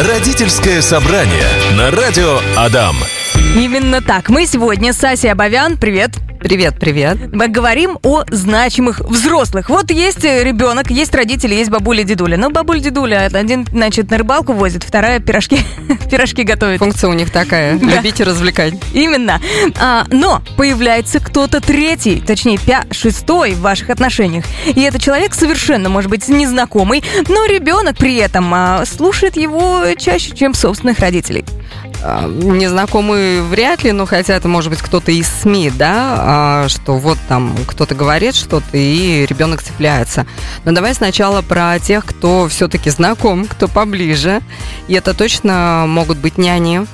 Родительское собрание на радио Адам. Именно так. Мы сегодня с Асей Абовян. Привет. Привет, привет. Мы говорим о значимых взрослых. Вот есть ребенок, есть родители, есть бабуля, дедуля. Ну, бабуля, дедуля, один, значит, на рыбалку возит, вторая пирожки, пирожки готовит. Функция у них такая. Да. Любить и развлекать. Именно. А, но появляется кто-то третий, точнее, пя шестой в ваших отношениях. И этот человек совершенно, может быть, незнакомый, но ребенок при этом а, слушает его чаще, чем собственных родителей. Незнакомый вряд ли, но хотя это может быть кто-то из СМИ, да, а, что вот там кто-то говорит что-то, и ребенок цепляется. Но давай сначала про тех, кто все-таки знаком, кто поближе. И это точно могут быть няни.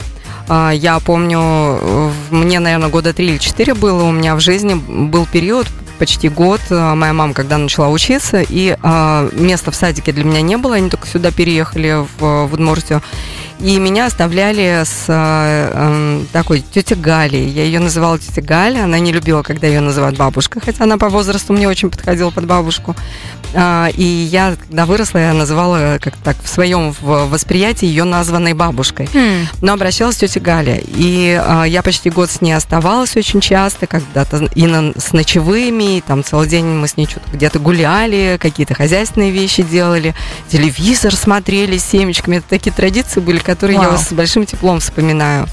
А, Я помню, мне, наверное, года три или четыре было у меня в жизни, был период, почти год, а, моя мама, когда начала учиться, и места в садике для меня не было, они только сюда переехали в Удмуртию. И меня оставляли с а, эм, такой тетей Галей. Я ее называла тетя Галя. Она не любила, когда ее называют бабушка, хотя она по возрасту мне очень подходила под бабушку. А, и я, когда выросла, я называла как так в своем восприятии ее названной бабушкой. Но обращалась тетя Галя. И а, я почти год с ней оставалась очень часто, когда-то и на- с ночевыми, и там целый день мы с ней что-то где-то гуляли, какие-то хозяйственные вещи делали, телевизор смотрели с семечками. Это такие традиции были, которые я Вау. с большим теплом вспоминаю.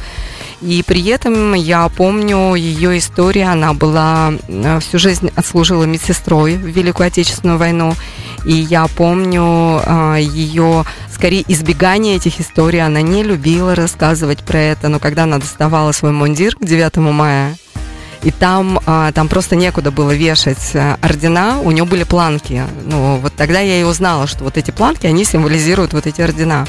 И при этом я помню ее историю. Она была э, всю жизнь отслужила медсестрой в Великую Отечественную войну. И я помню э, ее скорее избегание этих историй. Она не любила рассказывать про это. Но когда она доставала свой мундир к 9 мая, и там, а, там просто некуда было вешать ордена, у нее были планки. Ну, вот тогда я и узнала, что вот эти планки, они символизируют вот эти ордена.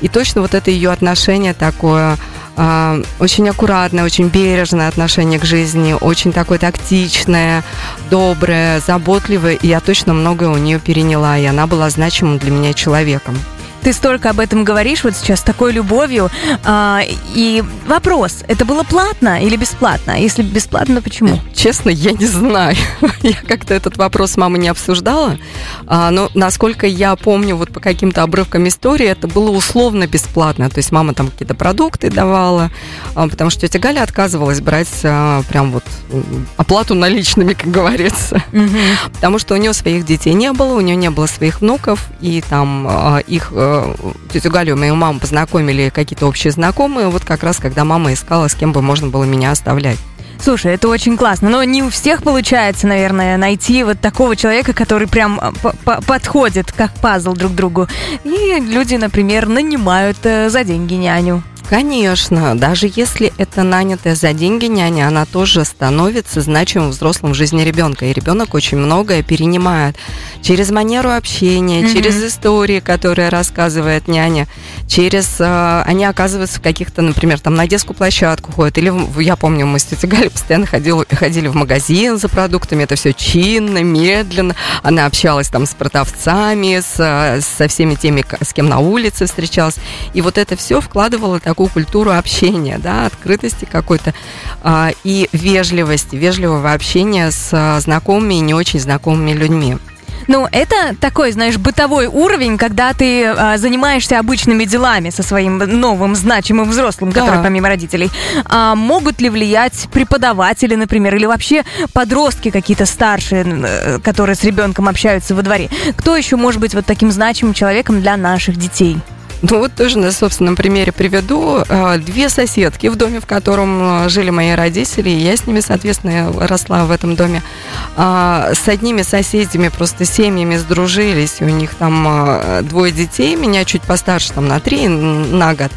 И точно вот это ее отношение такое а, очень аккуратное, очень бережное отношение к жизни, очень такое тактичное, доброе, заботливое. И я точно многое у нее переняла, и она была значимым для меня человеком. Ты столько об этом говоришь вот сейчас с такой любовью. А, и вопрос, это было платно или бесплатно? Если бесплатно, то почему? Честно, я не знаю. Я как-то этот вопрос с мамой не обсуждала. А, но насколько я помню, вот по каким-то обрывкам истории, это было условно бесплатно. То есть мама там какие-то продукты давала, а, потому что тетя Галя отказывалась брать а, прям вот оплату наличными, как говорится. Потому что у нее своих детей не было, у нее не было своих внуков, и там а, их, э, тетю Галю, мою маму познакомили какие-то общие знакомые, вот как раз когда мама искала, с кем бы можно было меня оставлять. Слушай, это очень классно, но не у всех получается, наверное, найти вот такого человека, который прям а, по- по- подходит как пазл друг другу. И люди, например, нанимают э, за деньги няню. Конечно, даже если это нанятая за деньги няня, она тоже становится значимым взрослым в жизни ребенка. И ребенок очень многое перенимает через манеру общения, Мгм. через истории, которые рассказывает няня, через... э, они оказываются в каких-то, например, там на детскую площадку ходят. Или, я помню, мы с тетей Галей постоянно ходили, ходили в магазин за продуктами. Это все чинно, медленно. Она общалась там с продавцами, с, со всеми теми, с кем на улице встречалась. И вот это все вкладывало такую культуру общения, да, открытости какой-то а, и вежливости, вежливого общения с а, знакомыми и не очень знакомыми людьми. Ну, это такой, знаешь, бытовой уровень, когда ты а, занимаешься обычными делами со своим новым значимым взрослым, Да. который помимо родителей. А могут ли влиять преподаватели, например, или вообще подростки какие-то старшие, э, которые с ребенком общаются во дворе? Кто еще может быть вот таким значимым человеком для наших детей? Ну вот тоже на собственном примере приведу. А, Две соседки в доме, в котором а, жили мои родители, и я с ними, соответственно, росла в этом доме. А, С одними соседями просто семьями сдружились, у них там а, двое детей, меня чуть постарше, там на три, на год.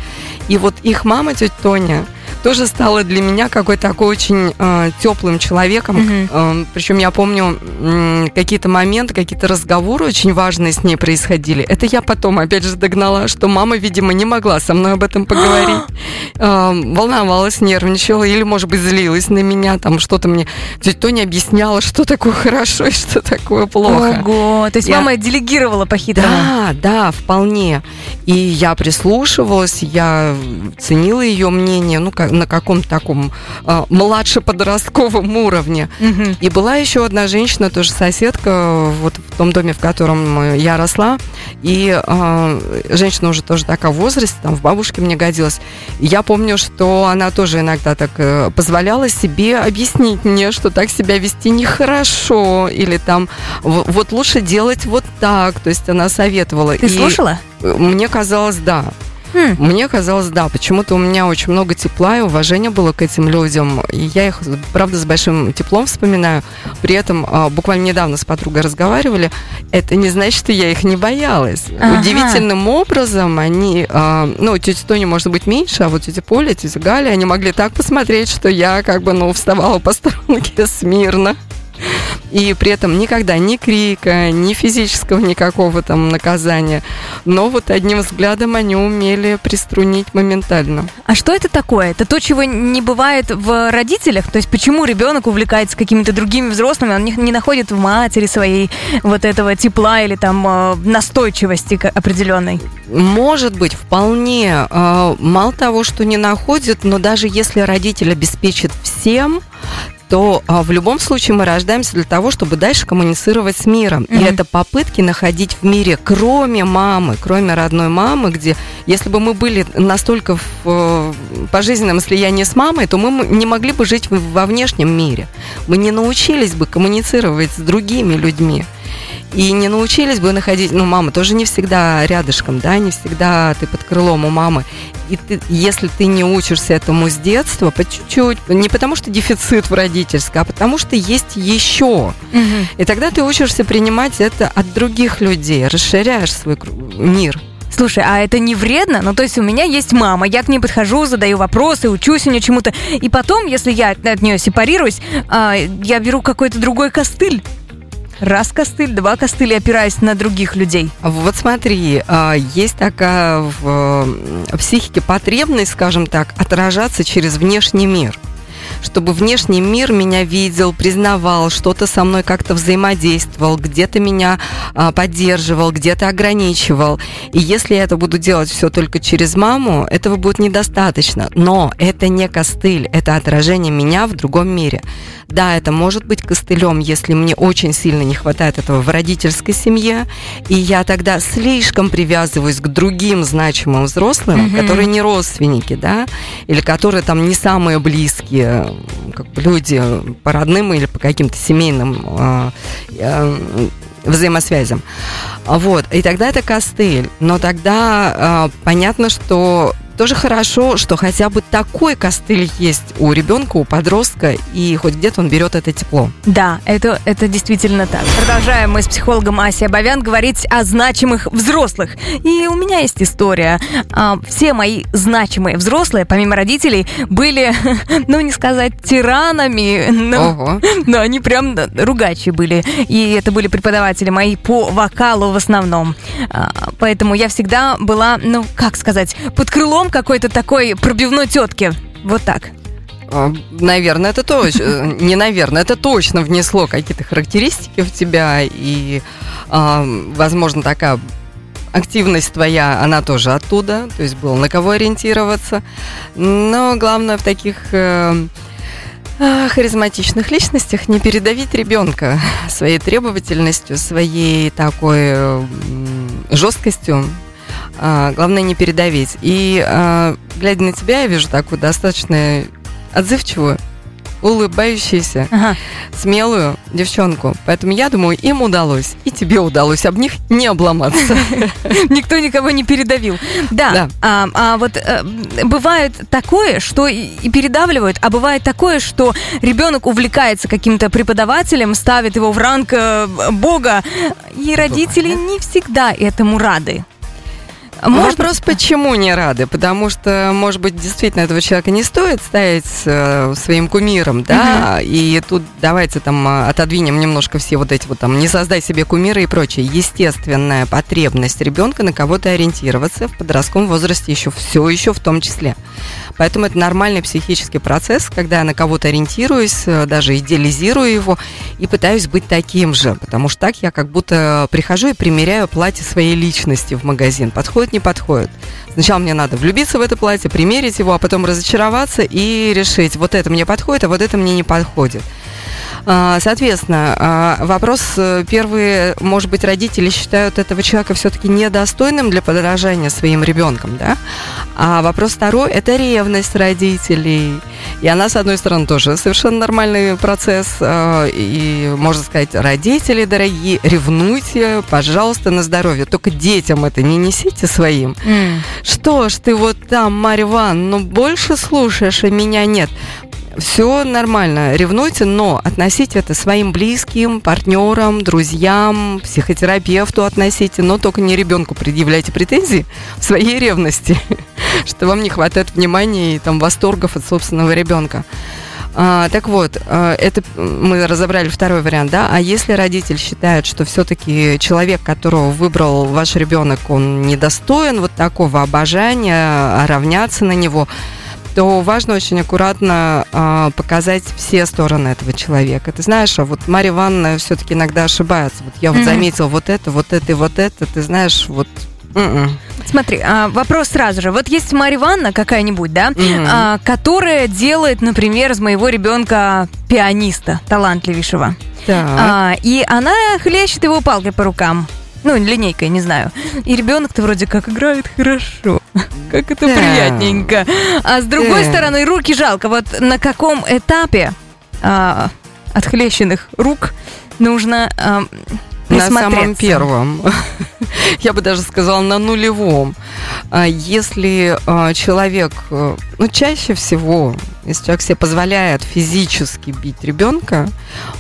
И вот их мама, тетя Тоня, тоже стала для меня какой-то такой очень э, теплым человеком. Мгм. причем я помню м, какие-то моменты, какие-то разговоры очень важные с ней происходили. Это я потом, опять же, догнала, что мама, видимо, не могла со мной об этом поговорить. Э, волновалась, нервничала или, может быть, злилась на меня, там что-то мне тетя Тоня объясняла, что такое хорошо и что такое плохо. Ого, то есть Я- мама делегировала по-хитрому. Да, да, вполне. И я прислушивалась, я ценила ее мнение, ну, как, на каком-то таком э, младше-подростковом уровне. Мгм. И была еще одна женщина, тоже соседка, вот в том доме, в котором я росла. И э, женщина уже тоже такая в возрасте, там в бабушке мне годилась. И я помню, что она тоже иногда так э, позволяла себе объяснить мне, что так себя вести нехорошо, или там вот лучше делать вот так. То есть она советовала. Ты И слушала? Мне казалось, да. Хм. Мне казалось, да, почему-то у меня очень много тепла и уважения было к этим людям. И я их, правда, с большим теплом вспоминаю. При этом а, буквально недавно с подругой разговаривали. Это не значит, что я их не боялась. Ага. Удивительным образом они, а, ну, тетя Тоня может быть меньше, а вот тетя Поля, тетя Галя, они могли так посмотреть, что я как бы, ну, вставала по струнке смирно. И при этом никогда ни крика, ни физического никакого там наказания. Но вот одним взглядом они умели приструнить моментально. А что это такое? Это то, чего не бывает в родителях? То есть почему ребенок увлекается какими-то другими взрослыми, он не, находит в матери своей вот этого тепла или там э, настойчивости определенной? Может быть, вполне. э, Мало того, что не находит, но даже если родитель обеспечит всем, то а, в любом случае мы рождаемся для того, чтобы дальше коммуницировать с миром. И Мгм. это попытки находить в мире, кроме мамы, кроме родной мамы, где, если бы мы были настолько в э, пожизненном слиянии с мамой, то мы не могли бы жить во внешнем мире. Мы не научились бы коммуницировать с другими людьми. И не научились бы находить, ну, мама тоже не всегда рядышком, да, не всегда ты под крылом у мамы. И ты, если ты не учишься этому с детства, по чуть-чуть, не потому что дефицит в родительской, а потому что есть еще. И тогда ты учишься принимать это от других людей, расширяешь свой мир. Слушай, а это не вредно? Ну, то есть у меня есть мама, я к ней подхожу, задаю вопросы, учусь у нее чему-то. И потом, если я от нее сепарируюсь, а, я беру какой-то другой костыль. Раз костыль, два костыля, опираясь на других людей. Вот смотри, а, есть такая в психике потребность, скажем так, отражаться через внешний мир чтобы внешний мир меня видел, признавал, что-то со мной как-то взаимодействовал, где-то меня а, поддерживал, где-то ограничивал. И если я это буду делать все только через маму, этого будет недостаточно. Но это не костыль, это отражение меня в другом мире. Да, это может быть костылем, если мне очень сильно не хватает этого в родительской семье, и я тогда слишком привязываюсь к другим значимым взрослым, Мгм. которые не родственники, да, или которые там не самые близкие как бы люди по родным или по каким-то семейным э, э, взаимосвязям. А Вот, и тогда это костыль. Но тогда э, понятно, что тоже хорошо, что хотя бы такой костыль есть у ребенка, у подростка, и хоть где-то он берет это тепло. Да, это, это действительно так. Продолжаем мы с психологом Асей Абовян говорить о значимых взрослых. И у меня есть история. А, Все мои значимые взрослые, помимо родителей, были, ну не сказать тиранами, но, Ого. но они прям ругачи были. И это были преподаватели мои по вокалу в основном. А, Поэтому я всегда была, ну как сказать, под крылом какой-то такой пробивной тетки. Вот так. А, Наверное, это точно. Не наверное, это точно внесло какие-то характеристики в тебя. И, а, возможно, такая активность твоя, она тоже оттуда. То есть было на кого ориентироваться. Но главное в таких э, а, харизматичных личностях не передавить ребенка своей требовательностью, своей такой жесткостью. А, главное не передавить. И а, глядя на тебя, я вижу такую достаточно отзывчивую, улыбающуюся, Ага. смелую девчонку. Поэтому я думаю, им удалось, и тебе удалось об них не обломаться. Никто никого не передавил. Да. А, а вот э, бывает такое, что и и передавливают, а бывает такое, что ребенок увлекается каким-то преподавателем, ставит его в ранг э, бога, и родители не всегда этому рады. Может, Вопрос, почему не рады? Потому что, может быть, действительно этого человека не стоит ставить э, своим кумиром, да? И тут давайте там э, отодвинем немножко все вот эти вот там не создай себе кумира и прочее. Естественная потребность ребенка на кого-то ориентироваться в подростковом возрасте еще все еще в том числе. Поэтому это нормальный психический процесс, когда я на кого-то ориентируюсь, э, даже идеализирую его и пытаюсь быть таким же, потому что так я как будто прихожу и примеряю платье своей личности в магазин. Подходит, не подходит. Сначала мне надо влюбиться в это платье, примерить его, а потом разочароваться и решить, вот это мне подходит, а вот это мне не подходит. А, соответственно, а, вопрос э, первый, может быть, родители считают этого человека все-таки недостойным для подражания своим ребенком, да? А вопрос второй – это ревность родителей. И она, с одной стороны, тоже совершенно нормальный процесс. А, и, можно сказать, родители дорогие, ревнуйте, пожалуйста, на здоровье. Только детям это не несите своим. Mm. Что ж ты вот там, Марья Ивановна, ну больше слушаешь, а меня нет все нормально, ревнуйте, но относите это своим близким, партнерам, друзьям, психотерапевту относите, но только не ребенку предъявляйте претензии в своей ревности, что вам не хватает внимания и там восторгов от собственного ребенка. А, так вот, а, это мы разобрали второй вариант, да. А если родитель считает, что все-таки человек, которого выбрал ваш ребенок, он недостоин вот такого обожания, равняться на него, то важно очень аккуратно э, показать все стороны этого человека. Ты знаешь, а вот Марья Ивановна все-таки иногда ошибается. Вот я вот mm-hmm. заметила вот это, вот это и вот это. Ты знаешь, вот Mm-mm. М-м. Смотри, а, вопрос сразу же. Вот есть Марья Ивановна какая-нибудь, да, mm-hmm. а, которая делает, например, из моего ребенка пианиста талантливейшего. Так. А, и она хлещет его палкой по рукам. Ну, линейкой, не знаю. И ребенок-то вроде как играет хорошо. Как это приятненько. А с другой стороны, руки жалко. Вот на каком этапе а, отхлещенных рук нужно а, на самом первом. Я бы даже сказала, на нулевом. А если а, человек, э, ну, чаще всего, если человек себе позволяет физически бить ребенка,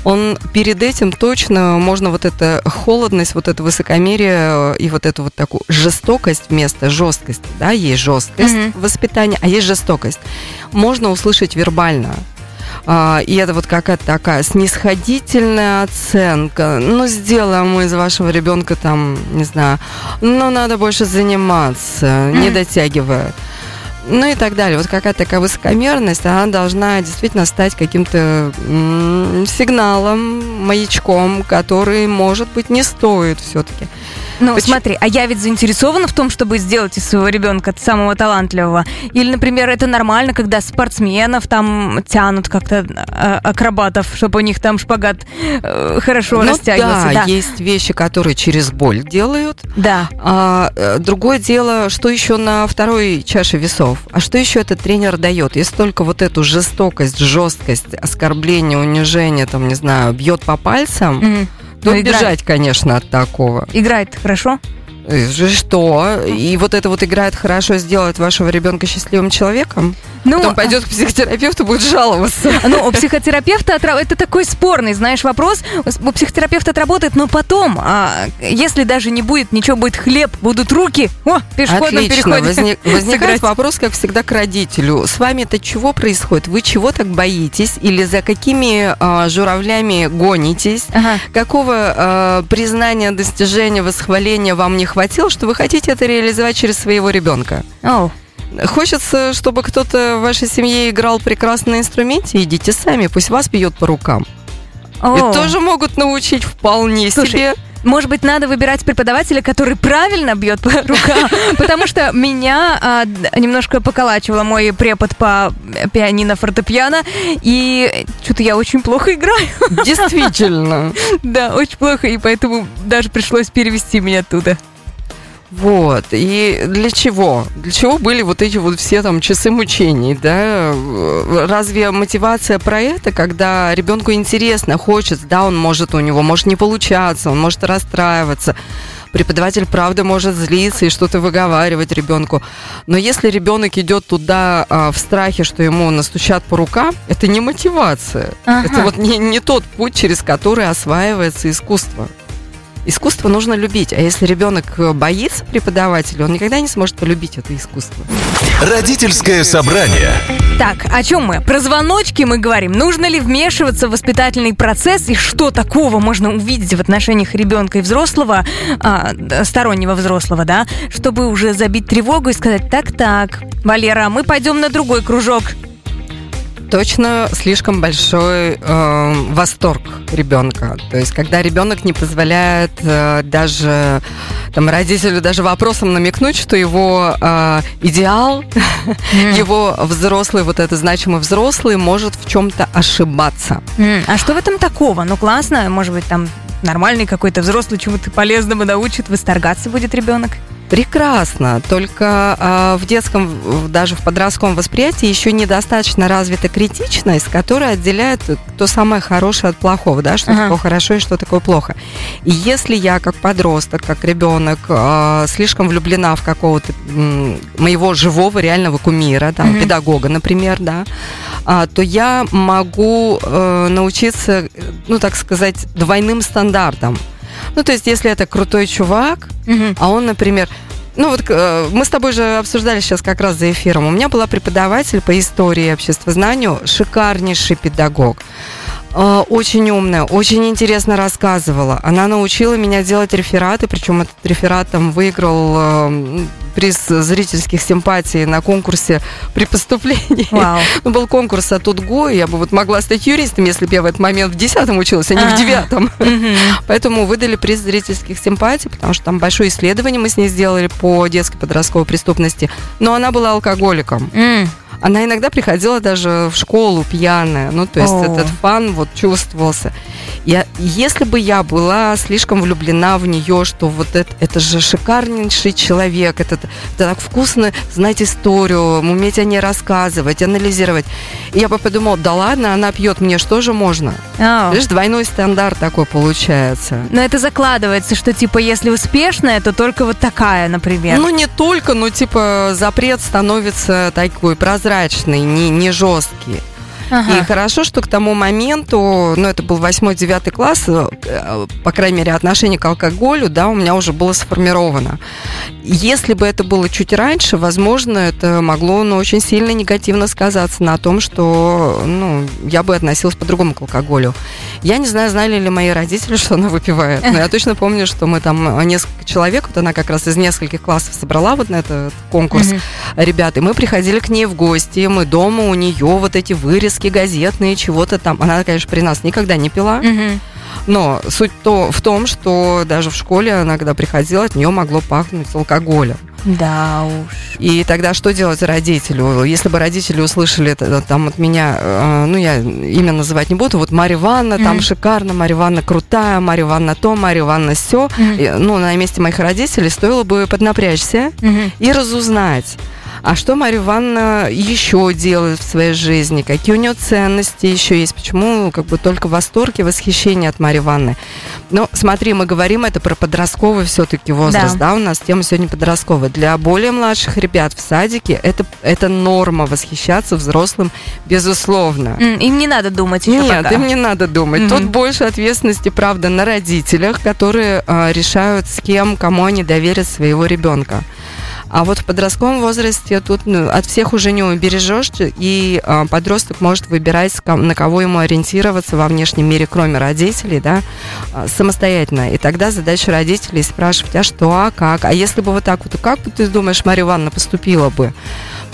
он перед этим точно можно вот эта холодность, вот это высокомерие и вот эту вот такую жестокость вместо жесткости, да, есть жесткость mm-hmm. воспитания, а есть жестокость. Можно услышать вербально. А, и это вот какая-то такая снисходительная оценка. Ну, сделаем мы из вашего ребенка там, не знаю, ну, надо больше заниматься, не дотягивая ну и так далее. Вот какая-то такая высокомерность, она должна действительно стать каким-то сигналом, маячком, который, может быть, не стоит все-таки. Ну, Почему? смотри, а я ведь заинтересована в том, чтобы сделать из своего ребенка самого талантливого. Или, например, это нормально, когда спортсменов там тянут как-то а, акробатов, чтобы у них там шпагат э, хорошо ну, растягивался. Да, да, есть вещи, которые через боль делают. Да. А, э, другое дело, что еще на второй чаше весов. А что еще этот тренер дает? Если только вот эту жестокость, жесткость, оскорбление, унижение, там, не знаю, бьет по пальцам. Mm-hmm ну, ну бежать, конечно, от такого. Играет хорошо? Что? И вот это вот играет хорошо, сделает вашего ребенка счастливым человеком? Ну, Потом пойдет к психотерапевту, будет жаловаться. Ну, у психотерапевта это такой спорный, знаешь, вопрос. У психотерапевта отработает, но потом, а, если даже не будет ничего, будет хлеб, будут руки, о, пешеходном Отлично. переходе. Возник, возникает вопрос, как всегда, к родителю. С вами это чего происходит? Вы чего так боитесь? Или за какими а, журавлями гонитесь? Ага. Какого а, признания, достижения, восхваления вам не хватило, что вы хотите это реализовать через своего ребенка? Oh. Хочется, чтобы кто-то в вашей семье играл прекрасно на инструменте, идите сами, пусть вас бьет по рукам. О. И тоже могут научить вполне Слушай, себе. Может быть, надо выбирать преподавателя, который правильно бьет по рукам, потому что меня а, немножко поколачивало мой препод по пианино фортепиано, и что-то я очень плохо играю. Действительно. Да, очень плохо, и поэтому даже пришлось перевести меня оттуда. Вот. И для чего? Для чего были вот эти вот все там часы мучений, да? Разве мотивация про это, когда ребенку интересно, хочется, да, он может, у него может не получаться, он может расстраиваться. Преподаватель, правда, может злиться и что-то выговаривать ребенку. Но если ребенок идет туда а, в страхе, что ему настучат по рукам, это не мотивация. Ага. Это вот не, не тот путь, через который осваивается искусство. Искусство нужно любить, а если ребенок э, боится преподавателя, он никогда не сможет полюбить это искусство. Родительское собрание. Так, о чем мы? Про звоночки мы говорим. Нужно ли вмешиваться в воспитательный процесс и что такого можно увидеть в отношениях ребенка и взрослого, а, стороннего взрослого, да, чтобы уже забить тревогу и сказать, так-так, Валера, мы пойдем на другой кружок точно слишком большой э, восторг ребенка. То есть, когда ребенок не позволяет э, даже там родителю даже вопросом намекнуть, что его э, идеал, М. его взрослый, вот это значимый взрослый, может в чем-то ошибаться. М, А что в этом такого? Ну, классно, может быть, там нормальный какой-то взрослый чему-то полезному научит, восторгаться будет ребенок. Прекрасно, только а, в детском, даже в подростковом восприятии еще недостаточно развита критичность, которая отделяет то самое хорошее от плохого, да, что Ага. такое хорошо и что такое плохо. И если я как подросток, как ребенок а, слишком влюблена в какого-то м, моего живого реального кумира, да, Мгм. педагога, например, да, а, то я могу э, научиться, ну так сказать, двойным стандартам. Ну, то есть, если это крутой чувак, Мгм. а он, например, ну вот э, мы с тобой же обсуждали сейчас как раз за эфиром. У меня была преподаватель по истории и обществознанию, шикарнейший педагог. Э, Очень умная, очень интересно рассказывала. Она научила меня делать рефераты, причем этот реферат там выиграл э, приз зрительских симпатий на конкурсе при поступлении. Вау. Ну, был конкурс от УДГУ, я бы вот могла стать юристом, если бы я в этот момент в десятом училась, а не в Ага. девятом. Поэтому выдали приз зрительских симпатий, потому что там большое исследование мы с ней сделали по детской подростковой преступности. Но она была алкоголиком. Она иногда приходила даже в школу пьяная. Ну, то есть О. этот фан вот чувствовался. Я, если бы я была слишком влюблена в нее, что вот это, это же шикарнейший человек, это, это так вкусно знать историю, уметь о ней рассказывать, анализировать. И я бы подумала, да ладно, она пьет, мне что же можно? А. Видишь, двойной стандарт такой получается. Но это закладывается, что типа если успешная, то только вот такая, например. Ну, не только, но типа запрет становится такой прозрачный, не, не жесткий. Ага. И хорошо, что к тому моменту, ну, это был 8-9 класс, э, по крайней мере, отношение к алкоголю, да, у меня уже было сформировано. Если бы это было чуть раньше, возможно, это могло, ну, очень сильно негативно сказаться на том, что, ну, я бы относилась по-другому к алкоголю. Я не знаю, знали ли мои родители, что она выпивает, но я точно помню, что мы там э, несколько человек, вот она как раз из нескольких классов собрала вот на этот конкурс, Мгм. ребят, и мы приходили к ней в гости, мы дома у нее вот эти вырезки газетные, чего-то там. Она, конечно, при нас никогда не пила, но суть то, в том, что даже в школе она, когда приходила, от нее могло пахнуть алкоголем. Да уж. И тогда что делать родителю? Если бы родители услышали это там от меня, э, ну, я имя называть не буду, вот Марья Ивановна, там Мгм. шикарно, Марья Ивановна крутая, Марья Ивановна то, Марья Ивановна все. Мгм. Ну, на месте моих родителей стоило бы поднапрячься Мгм. и разузнать, а что Марья Ивановна еще делает в своей жизни, какие у нее ценности еще есть, почему как бы только восторг и восхищение от Марьи Ивановны. Но смотри, мы говорим это про подростковый все-таки возраст, Да. да. у нас тема сегодня подростковая. Для более младших ребят в садике это, это норма восхищаться взрослым, безусловно. Им не надо думать еще Нет, пока. им не надо думать. Мгм. Тут больше ответственности, правда, на родителях, которые а, решают, с кем, кому они доверят своего ребенка. А вот в подростковом возрасте тут ну, от всех уже не убережешь, и а, подросток может выбирать, на кого ему ориентироваться во внешнем мире, кроме родителей, да, а, самостоятельно. И тогда задача родителей спрашивать, а что, а как? А если бы вот так вот, как бы ты думаешь, Марья Ивановна поступила бы?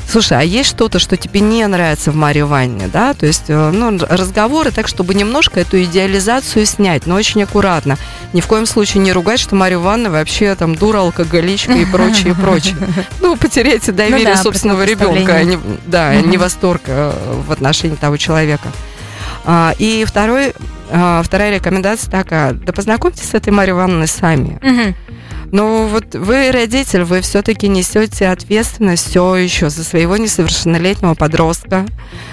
Слушай, а есть что-то, что тебе не нравится в Марье Ивановне, да? То есть, э, ну, разговоры так, чтобы немножко эту идеализацию снять, но очень аккуратно. Ни в коем случае не ругать, что Марья Ивановна вообще там дура, алкоголичка и прочее, прочее. Ну, потерять доверие Ну да, собственного ребенка, а не, да, Мгм. не восторг э, в отношении того человека. А, И второй, а, вторая рекомендация такая, да познакомьтесь с этой Марьей Ивановной сами. Мгм. Ну вот вы родитель, вы все-таки несете ответственность все еще за своего несовершеннолетнего подростка.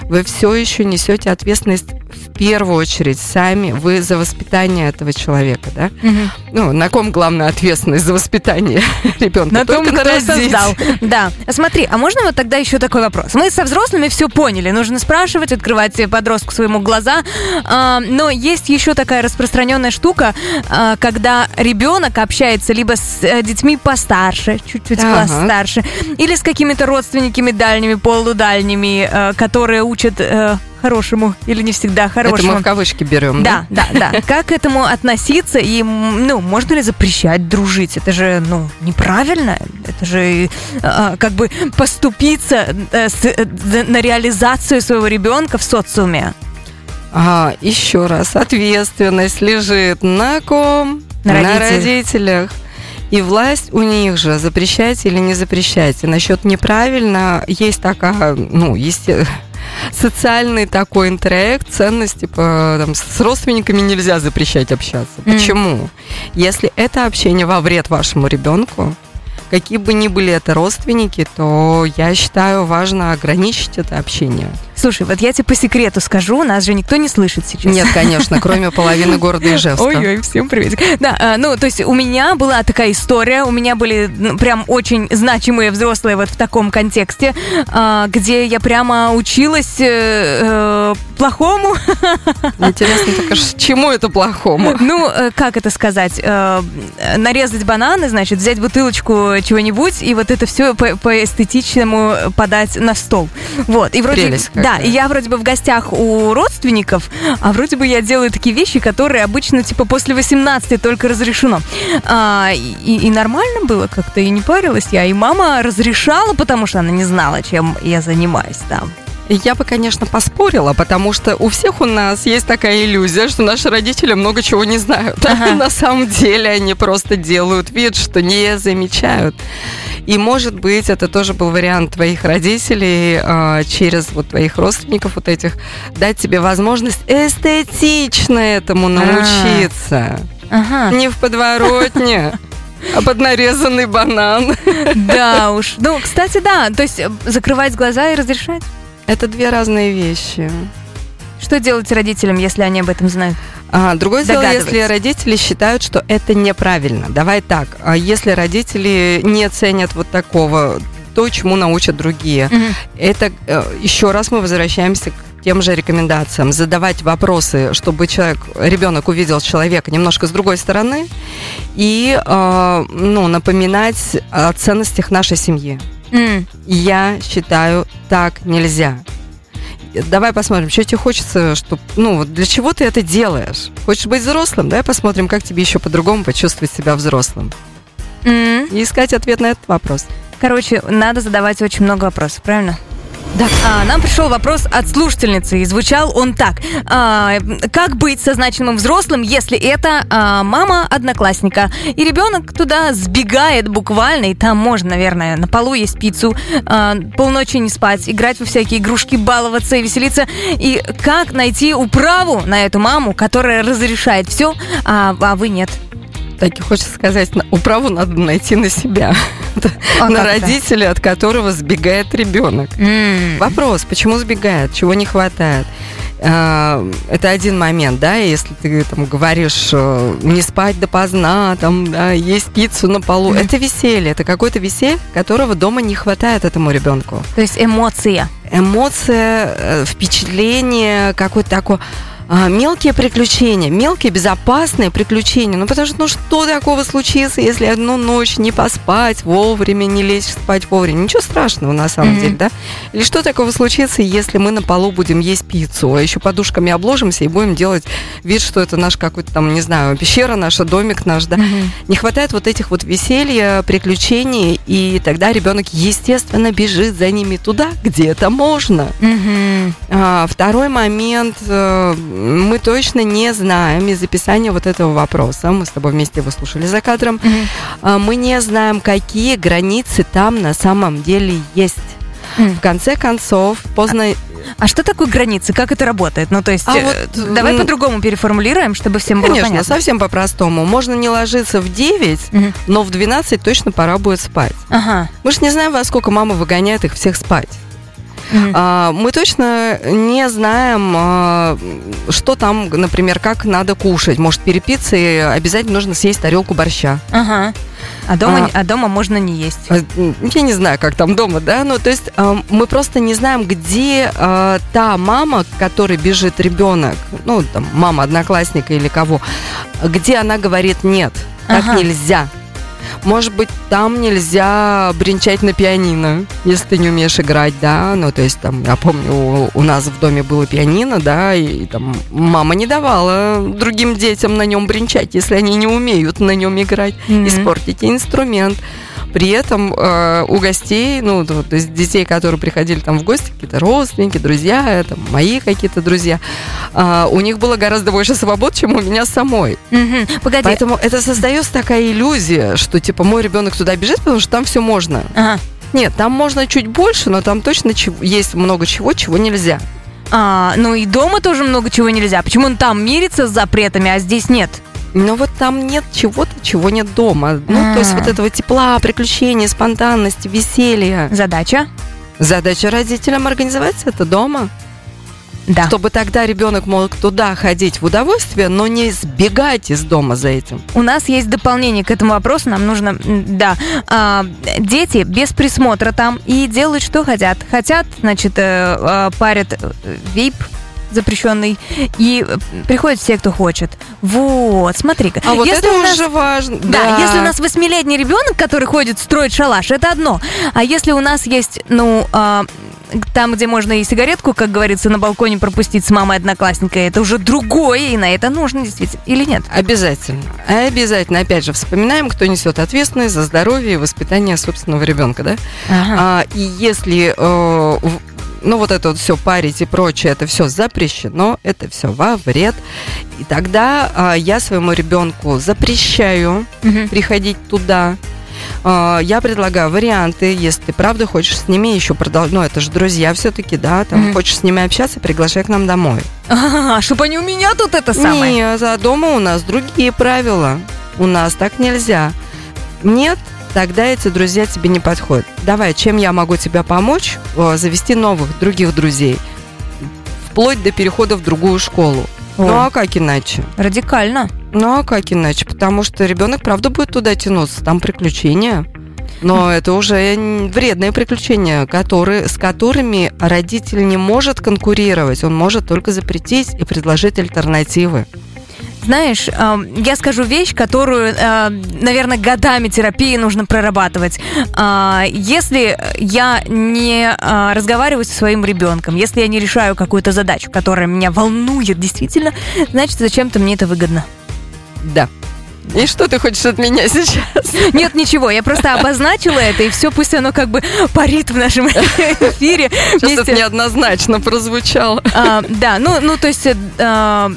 Вы все еще несете ответственность в первую очередь сами. Вы за воспитание этого человека, да? Мгм. Ну, на ком главная ответственность за воспитание ребенка? На том, кто родителей. создал. Да. Смотри, а можно вот тогда еще такой вопрос? Мы со взрослыми все поняли. Нужно спрашивать, открывать подростку своему глаза. А, но есть еще такая распространенная штука, а, когда ребенок общается либо с э, детьми постарше, чуть-чуть Ага. класс старше, или с какими-то родственниками дальними, полудальними, э, которые учат э, хорошему или не всегда Это хорошему. мы в кавычки берем, да? Да, да, да. Как к этому относиться и, ну, можно ли запрещать дружить? Это же, ну, неправильно. Это же э, как бы поступиться э, э, на реализацию своего ребенка в социуме. А, еще раз, ответственность лежит на ком? На На родителях. родителях. И власть у них же запрещайте или не запрещайте. Насчет неправильно есть такая, ну, есть социальный такой интеракт, ценность, типа, там, с родственниками нельзя запрещать общаться. Мгм. Почему? Если это общение во вред вашему ребенку, какие бы ни были это родственники, то я считаю важно ограничить это общение. Слушай, вот я тебе по секрету скажу, нас же никто не слышит сейчас. Нет, конечно, кроме половины города Ижевска. Ой-ой, всем привет. Да, а, ну, то есть у меня была такая история, у меня были ну, прям очень значимые взрослые вот в таком контексте, а, где я прямо училась э, э, плохому. Интересно ш- чему это плохому? Ну, э, как это сказать? Нарезать бананы, значит, взять бутылочку чего-нибудь и вот это все по, эстетичному подать на стол. Вот. И вроде, Прелесть да, какая. и я вроде бы в гостях у родственников, а вроде бы я делаю такие вещи, которые обычно типа после 18 только разрешено. А, и, и нормально было как-то, и не парилась я. И мама разрешала, потому что она не знала, чем я занимаюсь там. Я бы, конечно, поспорила, потому что у всех у нас есть такая иллюзия, что наши родители много чего не знают. Ага. На самом деле они просто делают вид, что не замечают. И, может быть, это тоже был вариант твоих родителей а, через вот твоих родственников вот этих дать тебе возможность эстетично этому научиться. Ага. Не в подворотне, а под нарезанный банан. Да уж. Ну, кстати, да. То есть э, закрывать глаза и разрешать. Это две разные вещи. Что делать родителям, если они об этом знают? А, другое дело, если родители считают, что это неправильно. Давай так, а если родители не ценят вот такого, то, чему научат другие. Это э, еще раз мы возвращаемся к тем же рекомендациям. Задавать вопросы, чтобы человек, ребенок увидел человека немножко с другой стороны и э, ну, напоминать о ценностях нашей семьи. Я считаю, так нельзя. Давай посмотрим, что тебе хочется, что, ну, для чего ты это делаешь? Хочешь быть взрослым? Давай посмотрим, как тебе еще по-другому почувствовать себя взрослым. М. И искать ответ на этот вопрос. Короче, надо задавать очень много вопросов, правильно? Да. А, нам пришел вопрос от слушательницы, и звучал он так. А, как быть со значимым взрослым, если это а, мама одноклассника? И ребенок туда сбегает буквально, и там можно, наверное, на полу есть пиццу, а, полночи не спать, играть во всякие игрушки, баловаться и веселиться. И как найти управу на эту маму, которая разрешает все, а, а вы нет? Так и хочется сказать, управу надо найти на себя. А на родителя, от которого сбегает ребенок. М. Вопрос, почему сбегает, чего не хватает? А, Это один момент, да, если ты там говоришь э, не спать допоздна, там, да, есть пиццу на полу, это веселье, это какое-то веселье, которого дома не хватает этому ребенку. То есть эмоция. Эмоция, впечатление, какое-то такое а, мелкие приключения, мелкие безопасные приключения. Ну, потому что, ну, что такого случится, если одну ночь не поспать вовремя, не лечь спать вовремя? Ничего страшного, на самом Мгм. деле, да? Или что такого случится, если мы на полу будем есть пиццу, а еще подушками обложимся и будем делать вид, что это наш какой-то там, не знаю, пещера наша, домик наш, да? Мгм. Не хватает вот этих вот веселья, приключений, и тогда ребенок, естественно, бежит за ними туда, где это можно. Мгм. А, Второй момент. Мы точно не знаем из описания вот этого вопроса. Мы с тобой вместе его слушали за кадром. А, Мы не знаем, какие границы там на самом деле есть. М. В конце концов, поздно... А что такое границы? Как это работает? Ну, то есть, А э, вот, давай м, по-другому переформулируем, чтобы всем было Конечно, понятно. совсем по-простому. Можно не ложиться в 9, Мгм. но в 12 точно пора будет спать. Ага. Мы же не знаем, во сколько мама выгоняет их всех спать. А, Мы точно не знаем, а, что там, например, как надо кушать. Может, перепиться и обязательно нужно съесть тарелку борща. Ага. А дома, А. а дома можно не есть. М, Я не знаю, как там дома, да, ну, то есть мы просто не знаем, где а, та мама, к которой бежит ребенок, ну, там, мама одноклассника или кого, где она говорит «нет, так Ага. нельзя». Может быть, там нельзя бренчать на пианино, если ты не умеешь играть, да. Ну, то есть, там, я помню, у, у нас в доме было пианино, да, и, и там мама не давала другим детям на нем бренчать, если они не умеют на нем играть Мгм. испортите инструмент. При этом э, у гостей, ну, то, то есть детей, которые приходили там в гости, какие-то родственники, друзья, там, мои какие-то друзья, э, у них было гораздо больше свобод, чем у меня самой. Мгм. Погоди. Поэтому это создается такая иллюзия, что типа мой ребенок туда бежит, потому что там все можно. Ага. Нет, там можно чуть больше, но там точно есть много чего, чего нельзя. А, ну и дома тоже много чего нельзя. Почему он там мирится с запретами, а здесь нет? Но вот там нет чего-то, чего нет дома. Ну, то есть А. вот этого тепла, приключений, спонтанности, веселья. Задача? Задача родителям организовать это дома, Да. чтобы тогда ребенок мог туда ходить в удовольствие, но не сбегать из дома за этим. У нас есть дополнение к этому вопросу. Нам нужно, да, а, дети без присмотра там и делают, что хотят. Хотят, значит, э, э, парят э, вейп запрещенный, и э, приходят все, кто хочет. Вот, смотри-ка. А вот Если это у нас- уже важно. Да, если у нас восьмилетний ребенок, который ходит строить шалаш, это одно. А если у нас есть, ну, а, там, где можно и сигаретку, как говорится, на балконе пропустить с мамой одноклассника, это уже другое, и на это нужно действительно. Или нет? Обязательно. Обязательно. Опять же, вспоминаем, кто несет ответственность за здоровье и воспитание собственного ребенка, да? Ага. А, и если, э, ну вот это вот все парить и прочее, это все запрещено, это все во вред. И тогда а, я своему ребенку запрещаю Мгм. приходить туда. А, Я предлагаю варианты, если ты правда хочешь с ними еще продолжать, ну это же друзья все-таки, да, там Мгм. хочешь с ними общаться, приглашай к нам домой. А, чтобы они у меня тут это самое. Нет, а дома у нас другие правила. У нас так нельзя. Нет, тогда эти друзья тебе не подходят. Давай, чем я могу тебе помочь? Завести новых, других друзей. Вплоть до перехода в другую школу. Ну О, а как иначе? радикально. Ну а как иначе? Потому что ребенок, правда, будет туда тянуться. Там приключения. Но это уже вредные приключения, которые, с которыми родитель не может конкурировать. Он может только запретить и предложить альтернативы. Знаешь, я скажу вещь, которую, наверное, годами терапии нужно прорабатывать. А, Если я не а, разговариваю со своим ребенком, если я не решаю какую-то задачу, которая меня волнует действительно, значит, зачем-то мне это выгодно. Да. И что ты хочешь от меня сейчас? Нет, ничего, я просто обозначила это, и все, пусть оно как бы парит в нашем эфире. Сейчас это неоднозначно прозвучало. А, да, ну, ну, то есть, а,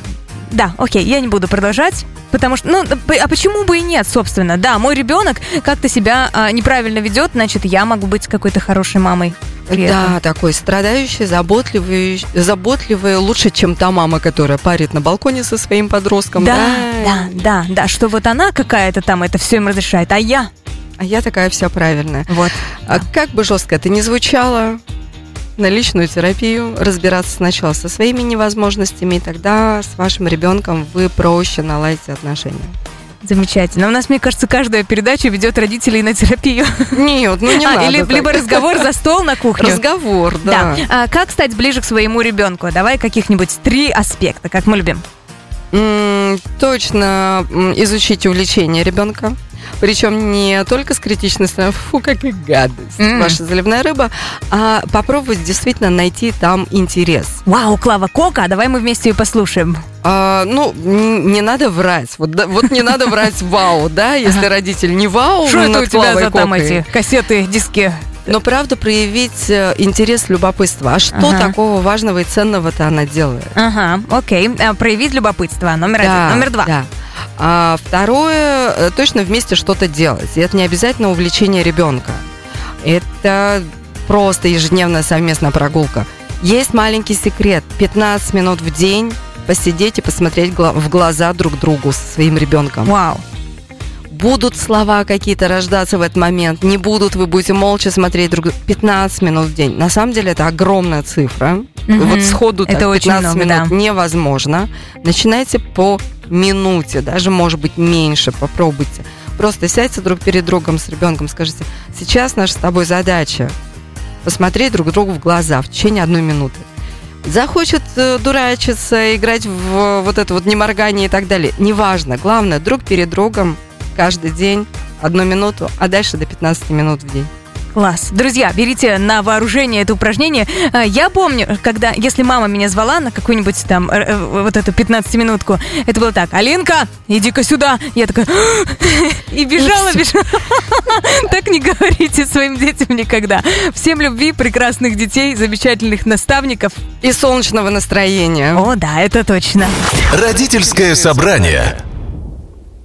да, окей, я не буду продолжать. Потому что, ну, а почему бы и нет, собственно? Да, мой ребенок как-то себя а, неправильно ведет, значит, я могу быть какой-то хорошей мамой. Да, такой страдающий, заботливый, заботливый, лучше, чем та мама, которая парит на балконе со своим подростком. Да, да, да, да, что вот она какая-то там это все им разрешает, а я А я такая вся правильная. вот. А как бы жестко это ни звучало, на личную терапию, разбираться сначала со своими невозможностями, и тогда с вашим ребенком вы проще наладите отношения. Замечательно. У нас, мне кажется, каждая передача ведет родителей на терапию. Нет, ну не А, надо. или так. либо разговор за стол на кухню. Разговор, Да. да. А как стать ближе к своему ребенку? Давай каких-нибудь три аспекта, как мы любим. М, Точно м, изучите увлечение ребенка. Причем не только с критичной стороны, фу, какая гадость, М. ваша заливная рыба, а попробовать действительно найти там интерес. Вау, Клава Кока, давай мы вместе ее послушаем. А, ну, не надо врать. Вот, да- вот не надо врать вау, да, если родитель не вау Что это у тебя за там эти кассеты, диски? Но правда проявить э, интерес, любопытство. А что Ага. такого важного и ценного-то она делает? Ага, окей. А, проявить любопытство. Номер Да, один. Номер два. Да. А второе, э, точно вместе что-то делать. И это не обязательно увлечение ребенка. Это просто ежедневная совместная прогулка. Есть маленький секрет. 15 минут в день посидеть и посмотреть в глаза друг другу со своим ребенком. Вау. Будут слова какие-то рождаться в этот момент, не будут, вы будете молча смотреть друг друга. 15 минут в день. На самом деле это огромная цифра. Мгм. Вот сходу так Это очень 15 много, минут да. невозможно. Начинайте по минуте, даже может быть меньше, попробуйте. Просто сядьте друг перед другом с ребенком, скажите, сейчас наша с тобой задача посмотреть друг другу в глаза в течение одной минуты. Захочет э, дурачиться, играть в вот это вот неморгание и так далее. Неважно. Главное, друг перед другом каждый день одну минуту, а дальше до 15 минут в день. Класс. Друзья, берите на вооружение это упражнение. А, Я помню, когда, если мама меня звала на какую-нибудь там, э, э, вот эту 15-минутку, это было так, Алинка, иди-ка сюда. Я такая, и бежала, бежала. Так не говорите своим детям никогда. Всем любви, прекрасных детей, замечательных наставников. И солнечного настроения. О, да, это точно. Родительское собрание.